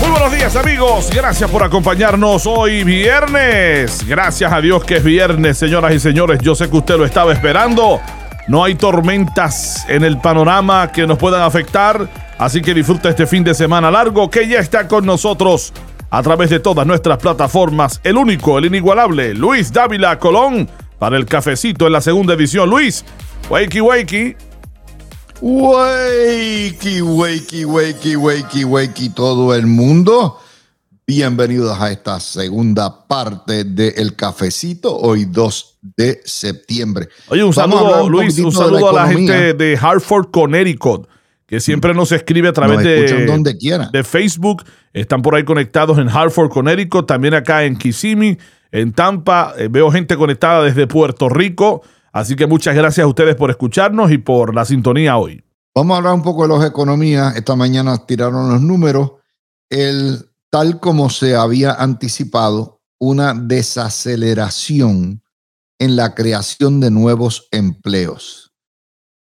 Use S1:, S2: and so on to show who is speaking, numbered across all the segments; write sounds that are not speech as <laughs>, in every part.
S1: Muy buenos días amigos, gracias por acompañarnos hoy viernes. Gracias a Dios que es viernes, señoras y señores. Yo sé que usted lo estaba esperando. No hay tormentas en el panorama que nos puedan afectar, así que disfruta este fin de semana largo que ya está con nosotros a través de todas nuestras plataformas. El único, el inigualable, Luis Dávila Colón para el cafecito en la segunda edición. Luis, wakey wakey.
S2: Wakey, wakey, wakey, wakey, wakey, todo el mundo. Bienvenidos a esta segunda parte de El Cafecito, hoy 2 de septiembre.
S1: Oye, un saludo, Luis, un saludo a la gente de Hartford, Connecticut, que siempre nos escribe a través de,
S2: donde quiera.
S1: de Facebook. Están por ahí conectados en Hartford, Connecticut, también acá en Kissimmee, en Tampa. Eh, veo gente conectada desde Puerto Rico. Así que muchas gracias a ustedes por escucharnos y por la sintonía hoy.
S2: Vamos a hablar un poco de las economías. Esta mañana tiraron los números. El, tal como se había anticipado, una desaceleración en la creación de nuevos empleos.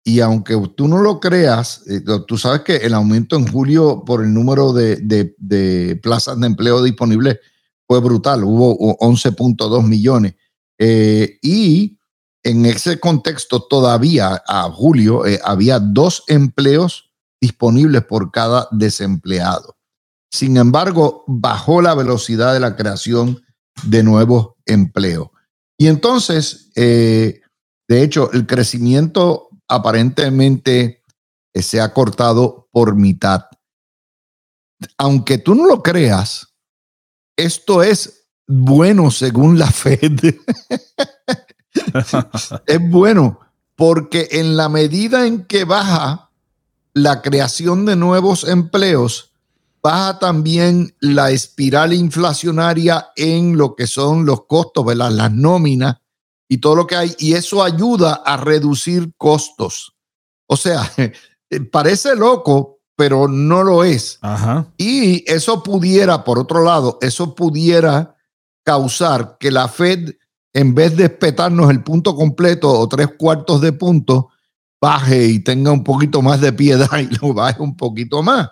S2: Y aunque tú no lo creas, eh, tú sabes que el aumento en julio por el número de, de, plazas de empleo disponibles fue brutal. Hubo 11.2 millones. Eh, y en ese contexto, todavía a julio eh, había dos empleos disponibles por cada desempleado. Sin embargo, bajó la velocidad de la creación de nuevos empleos. Y entonces, eh, de hecho, el crecimiento aparentemente eh, se ha cortado por mitad. Aunque tú no lo creas, esto es bueno según la <laughs> Fed. Es bueno porque en la medida en que baja la creación de nuevos empleos, baja también la espiral inflacionaria en lo que son los costos, ¿verdad? las nóminas y todo lo que hay, y eso ayuda a reducir costos. O sea, <laughs> parece loco, pero no lo es. Y eso pudiera, por otro lado, eso pudiera causar que la Fed en vez de espetarnos el punto completo o tres cuartos de punto, baje y tenga un poquito más de piedad <laughs> y lo baje un poquito más.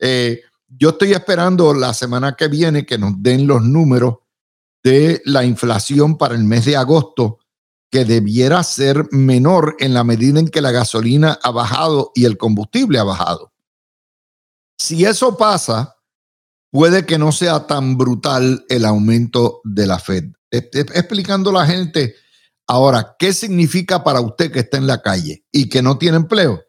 S2: Eh, yo estoy esperando la semana que viene que nos den los números de la inflación para el mes de agosto, que debiera ser menor en la medida en que la gasolina ha bajado y el combustible ha bajado. Si eso pasa, puede que no sea tan brutal el aumento de la Fed explicando a la gente ahora qué significa para usted que está en la calle y que no tiene empleo.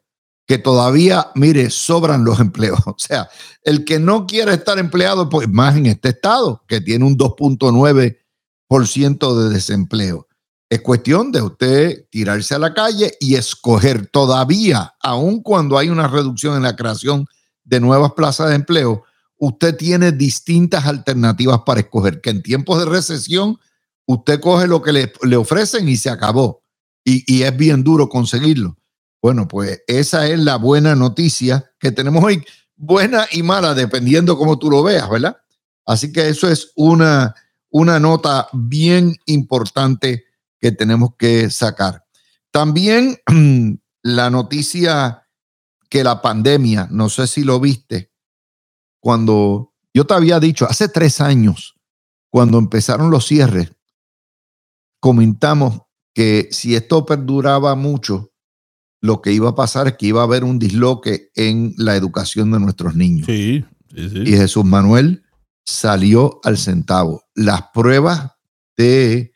S2: Que todavía, mire, sobran los <laughs> empleos. O sea, el que no quiere estar empleado, pues más en este estado, que tiene un 2.9% de desempleo. Es cuestión de usted tirarse a la calle y escoger todavía, aun cuando hay una reducción en la creación de nuevas plazas de empleo, usted tiene distintas alternativas para escoger, que en tiempos de recesión usted coge lo que le, ofrecen y se acabó. Y, es bien duro conseguirlo. Bueno, pues esa es la buena noticia que tenemos hoy. Buena y mala, dependiendo cómo tú lo veas, ¿verdad? Así que eso es una, una nota bien importante que tenemos que sacar. También <clears throat> la noticia que la pandemia, no sé si lo viste, cuando yo te había dicho hace tres años, cuando empezaron los cierres, comentamos que si esto perduraba mucho, lo que iba a pasar es que iba a haber un disloque en la educación de nuestros niños.
S1: Sí, sí,
S2: Y Jesús Manuel salió al centavo. Las pruebas de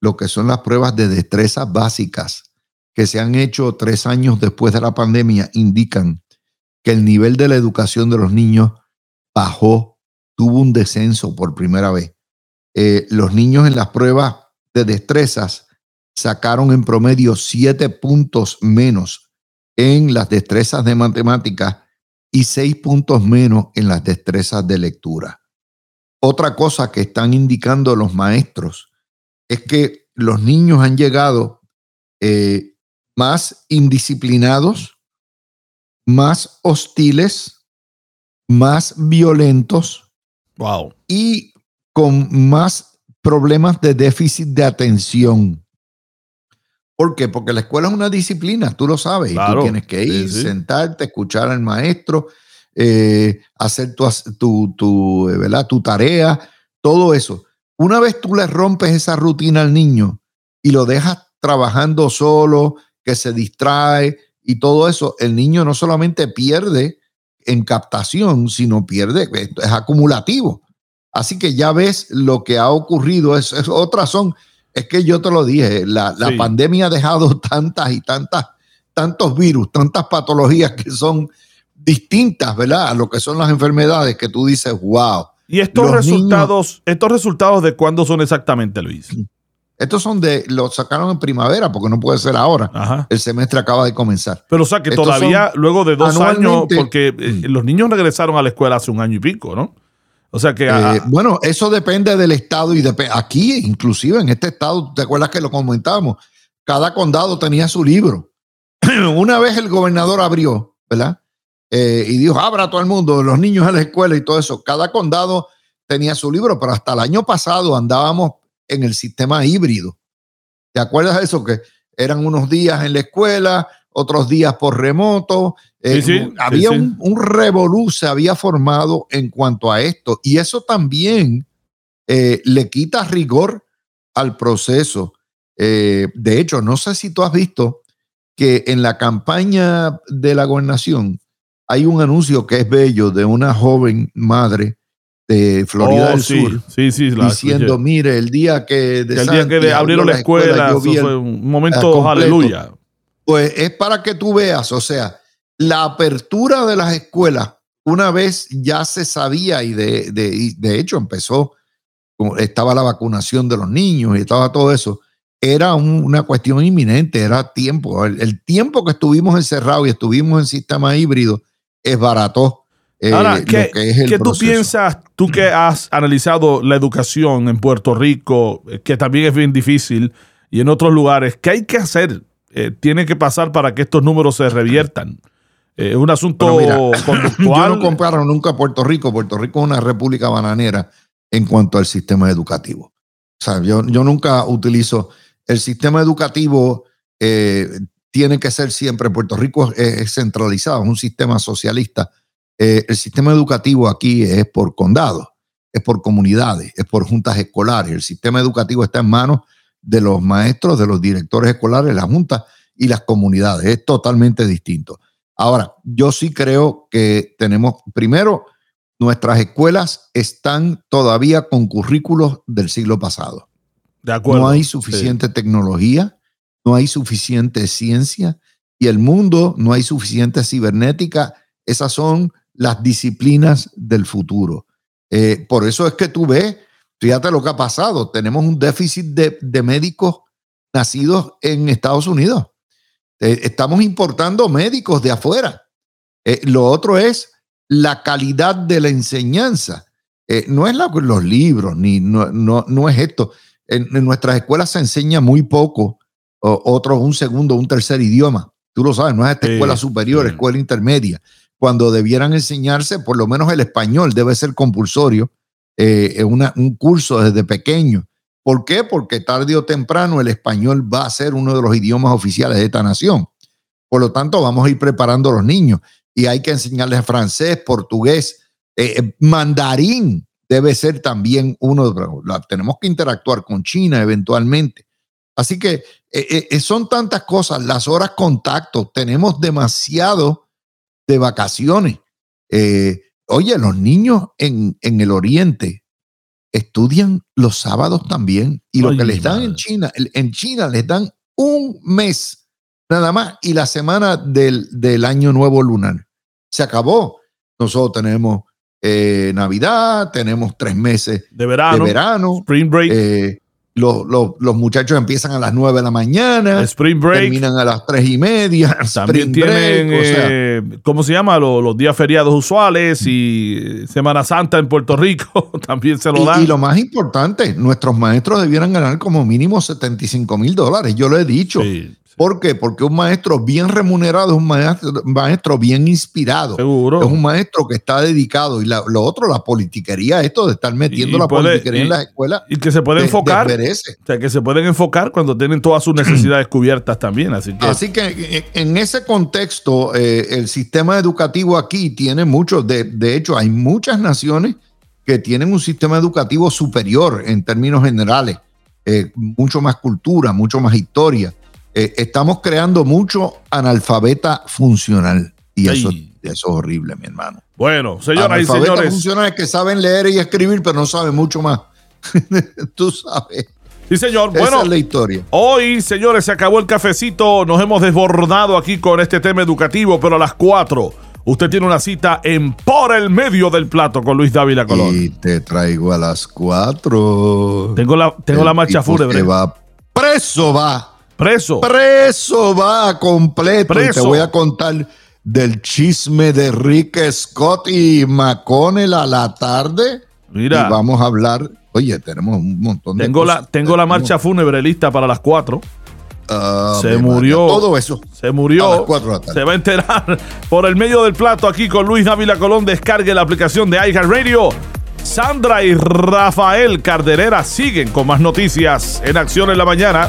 S2: lo que son las pruebas de destrezas básicas que se han hecho tres años después de la pandemia indican que el nivel de la educación de los niños bajó, tuvo un descenso por primera vez. Eh, los niños en las pruebas de destrezas sacaron en promedio siete puntos menos en las destrezas de matemáticas y seis puntos menos en las destrezas de lectura. Otra cosa que están indicando los maestros es que los niños han llegado eh, más indisciplinados, más hostiles, más violentos
S1: Wow.
S2: y con más problemas de déficit de atención. ¿Por qué? Porque la escuela es una disciplina, tú lo sabes, y tú tienes que ir,
S1: sí.
S2: sentarte, escuchar al maestro, eh, hacer tu, tu, tu, eh, ¿verdad? tu tarea, todo eso. Una vez tú le rompes esa rutina al niño y lo dejas trabajando solo, que se distrae y todo eso, el niño no solamente pierde en captación, sino pierde, esto es acumulativo. Así que ya ves lo que ha ocurrido. Es, es otra razón. Es que yo te lo dije, la, la
S1: Sí.
S2: pandemia ha dejado <laughs> tantas y tantas, tantos virus, tantas patologías que son distintas, ¿verdad? A lo que son las enfermedades que tú dices, wow.
S1: Y estos resultados, estos resultados de cuándo son exactamente, Luis.
S2: Estos son de, los sacaron en primavera porque no puede ser ahora.
S1: Ajá.
S2: El semestre acaba de comenzar.
S1: Pero o sea que
S2: Estos
S1: todavía
S2: son
S1: luego de dos años, porque eh, los niños regresaron a la escuela hace un año y pico, ¿no? O sea que ah,
S2: Eh, bueno, eso depende del estado y aquí, inclusive en este estado, ¿te acuerdas que lo comentábamos? Cada condado tenía su libro. <clears throat> Una vez el gobernador abrió, ¿verdad? Eh, y dijo, abra a todo el mundo, los niños a la escuela y todo eso. Cada condado tenía su libro, pero hasta el año pasado andábamos en el sistema híbrido. ¿Te acuerdas de eso? Que eran unos días en la escuela, otros días por remoto. Eh,
S1: Sí, sí,
S2: había
S1: sí,
S2: un, un revolú, se había formado en cuanto a esto. Y eso también eh, le quita rigor al proceso. Eh, de hecho, no sé si tú has visto que en la campaña de la gobernación hay un anuncio que es bello de una joven madre de Florida
S1: oh,
S2: del Sur diciendo, mire, el día que, de
S1: el día que abrieron la escuela,
S2: yo
S1: eso
S2: vi el-
S1: fue un momento, aleluya.
S2: pues es para que tú veas, o sea, la apertura de las escuelas, una vez ya se sabía y de, de, y de hecho empezó, estaba la vacunación de los niños y estaba todo eso, era un- una cuestión inminente, era tiempo. El, el tiempo que estuvimos encerrados y estuvimos en sistema híbrido es barato. eh,
S1: Ahora, ¿qué,
S2: que es
S1: qué tú piensas, tú que has analizado la educación en Puerto Rico, eh, que también es bien difícil, y en otros lugares, qué hay que hacer? Eh, tiene que pasar para que estos números se reviertan. Eh, Es un asunto
S2: Bueno, mira,
S1: conductual. <clears throat>
S2: Yo no comparo nunca a Puerto Rico. Puerto Rico es una república bananera en cuanto al sistema educativo. O sea, yo, yo nunca utilizo el sistema educativo. eh, tiene que ser siempre, Puerto Rico es, es centralizado, es un sistema socialista. Eh, el sistema educativo aquí es por condado, es por comunidades, es por juntas escolares. El sistema educativo está en manos de los maestros, de los directores escolares, las juntas y las comunidades. Es totalmente distinto. Ahora, yo sí creo que tenemos, primero, nuestras escuelas están todavía con currículos del siglo pasado.
S1: de acuerdo.
S2: No hay suficiente tecnología, no hay suficiente ciencia y el mundo no hay suficiente cibernética. Esas son las disciplinas del futuro. Eh, por eso es que tú ves, fíjate lo que ha pasado, tenemos un déficit de, de médicos nacidos en Estados Unidos. Eh, estamos importando médicos de afuera. Eh, lo otro es la calidad de la enseñanza. Eh, no es la- los libros, ni no, no, no es esto. En, en nuestras escuelas se enseña muy poco, o, otro, un segundo, un tercer idioma. Tú lo sabes, no es esta
S1: Sí,
S2: escuela superior,
S1: sí.
S2: escuela intermedia. Cuando debieran enseñarse, por lo menos el español debe ser compulsorio, eh, una- un curso desde pequeño. ¿Por qué? Porque tarde o temprano el español va a ser uno de los idiomas oficiales de esta nación. Por lo tanto, vamos a ir preparando a los niños y hay que enseñarles francés, portugués, eh, eh, mandarín debe ser también uno de la- tenemos que interactuar con China eventualmente. Así que eh, son tantas cosas, las horas contacto, tenemos demasiado de vacaciones. Oye, los niños en, en el oriente estudian los sábados también y lo
S1: Ay,
S2: que les dan en. China, en China les dan un mes nada más y la semana del, del año nuevo lunar. Se acabó. Nosotros tenemos eh, Navidad, tenemos tres meses
S1: de verano,
S2: de verano,
S1: spring break.
S2: eh, los, los- los muchachos empiezan a las 9 de la mañana,
S1: Spring break.
S2: terminan a las 3 y media. <laughs>
S1: También
S2: spring
S1: tienen,
S2: break, o sea,
S1: eh, ¿cómo se llama? Los, los días feriados usuales y eh, Semana Santa en Puerto Rico <laughs> también se lo
S2: y,
S1: dan.
S2: y lo más importante, nuestros maestros debieran ganar como mínimo 75 mil dólares. Yo lo he dicho.
S1: Sí,
S2: ¿Por qué? Porque un maestro bien remunerado es un maestro, maestro bien inspirado.
S1: seguro.
S2: Es un maestro que está dedicado. Y la- lo otro, la politiquería, esto de estar metiendo
S1: Y
S2: la
S1: puede-
S2: politiquería
S1: y-
S2: en las escuelas,
S1: Y que se puede
S2: de-
S1: enfocar. O sea, que se pueden enfocar cuando tienen todas sus <clears throat> necesidades cubiertas también. Así que
S2: Así que en- ese contexto, eh, el sistema educativo aquí tiene mucho, de, de hecho, hay muchas naciones que tienen un sistema educativo superior en términos generales, eh, mucho más cultura, mucho más historia. Eh, estamos creando mucho analfabeta funcional y eso, es horrible, mi hermano.
S1: bueno, señoras y señores.
S2: funcionales que saben leer y escribir, pero no saben mucho más. <laughs> Tú sabes.
S1: Sí, señor.
S2: Esa
S1: Bueno,
S2: es la historia.
S1: Hoy, señores, se acabó el cafecito. Nos hemos desbordado aquí con este tema educativo, pero a las 4 usted tiene una cita en Por el Medio del Plato con Luis Dávila Colón.
S2: Y te traigo a las cuatro.
S1: Tengo la, tengo la marcha fúnebre.
S2: va preso va.
S1: Preso.
S2: Preso va completo. Y te voy a contar del chisme de Rick Scott y McConnell a la tarde.
S1: Mira.
S2: Y vamos a hablar. Oye, tenemos un montón de
S1: Tengo la, tengo la marcha fúnebre lista para las 4.
S2: Ah,
S1: Se murió.
S2: Todo eso.
S1: Se murió.
S2: las cuatro de la tarde.
S1: Se va a enterar <laughs> por el medio del plato aquí con Luis Dávila Colón. Descargue la aplicación de iHeartRadio. Sandra y Rafael Carderera siguen con más noticias en Acción en la Mañana.